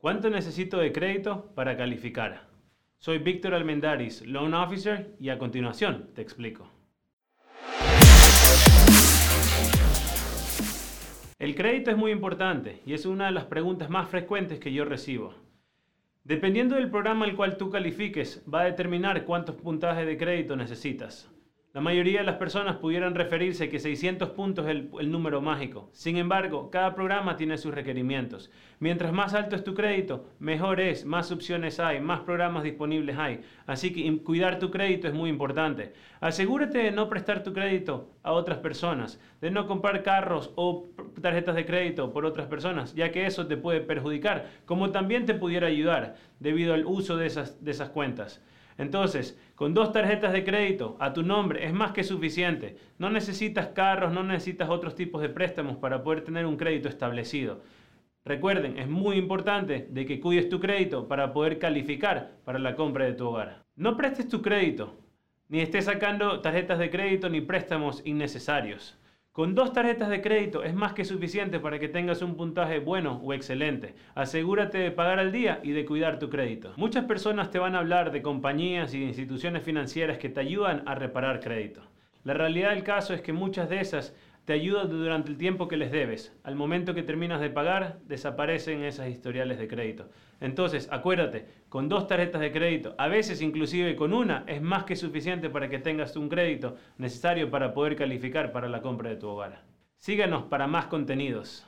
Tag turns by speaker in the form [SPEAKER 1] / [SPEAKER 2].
[SPEAKER 1] ¿Cuánto necesito de crédito para calificar? Soy Víctor Almendaris, Loan Officer, y a continuación te explico. El crédito es muy importante y es una de las preguntas más frecuentes que yo recibo. Dependiendo del programa al cual tú califiques, va a determinar cuántos puntajes de crédito necesitas. La mayoría de las personas pudieran referirse que 600 puntos es el, número mágico. Sin embargo, cada programa tiene sus requerimientos. Mientras más alto es tu crédito, mejor es, más opciones hay, más programas disponibles hay. Así que cuidar tu crédito es muy importante. Asegúrate de no prestar tu crédito a otras personas, de no comprar carros o tarjetas de crédito por otras personas, ya que eso te puede perjudicar, como también te pudiera ayudar debido al uso de esas, de esas cuentas. Entonces, con dos tarjetas de crédito a tu nombre es más que suficiente. No necesitas carros, no necesitas otros tipos de préstamos para poder tener un crédito establecido. Recuerden, es muy importante de que cuides tu crédito para poder calificar para la compra de tu hogar. No prestes tu crédito, ni estés sacando tarjetas de crédito ni préstamos innecesarios. Con dos tarjetas de crédito es más que suficiente para que tengas un puntaje bueno o excelente. Asegúrate de pagar al día y de cuidar tu crédito. Muchas personas te van a hablar de compañías y de instituciones financieras que te ayudan a reparar crédito. La realidad del caso es que muchas de esas te ayudan durante el tiempo que les debes. Al momento que terminas de pagar, desaparecen esas historiales de crédito. Entonces, acuérdate, con dos tarjetas de crédito, a veces inclusive con una, es más que suficiente para que tengas un crédito necesario para poder calificar para la compra de tu hogar. Síganos para más contenidos.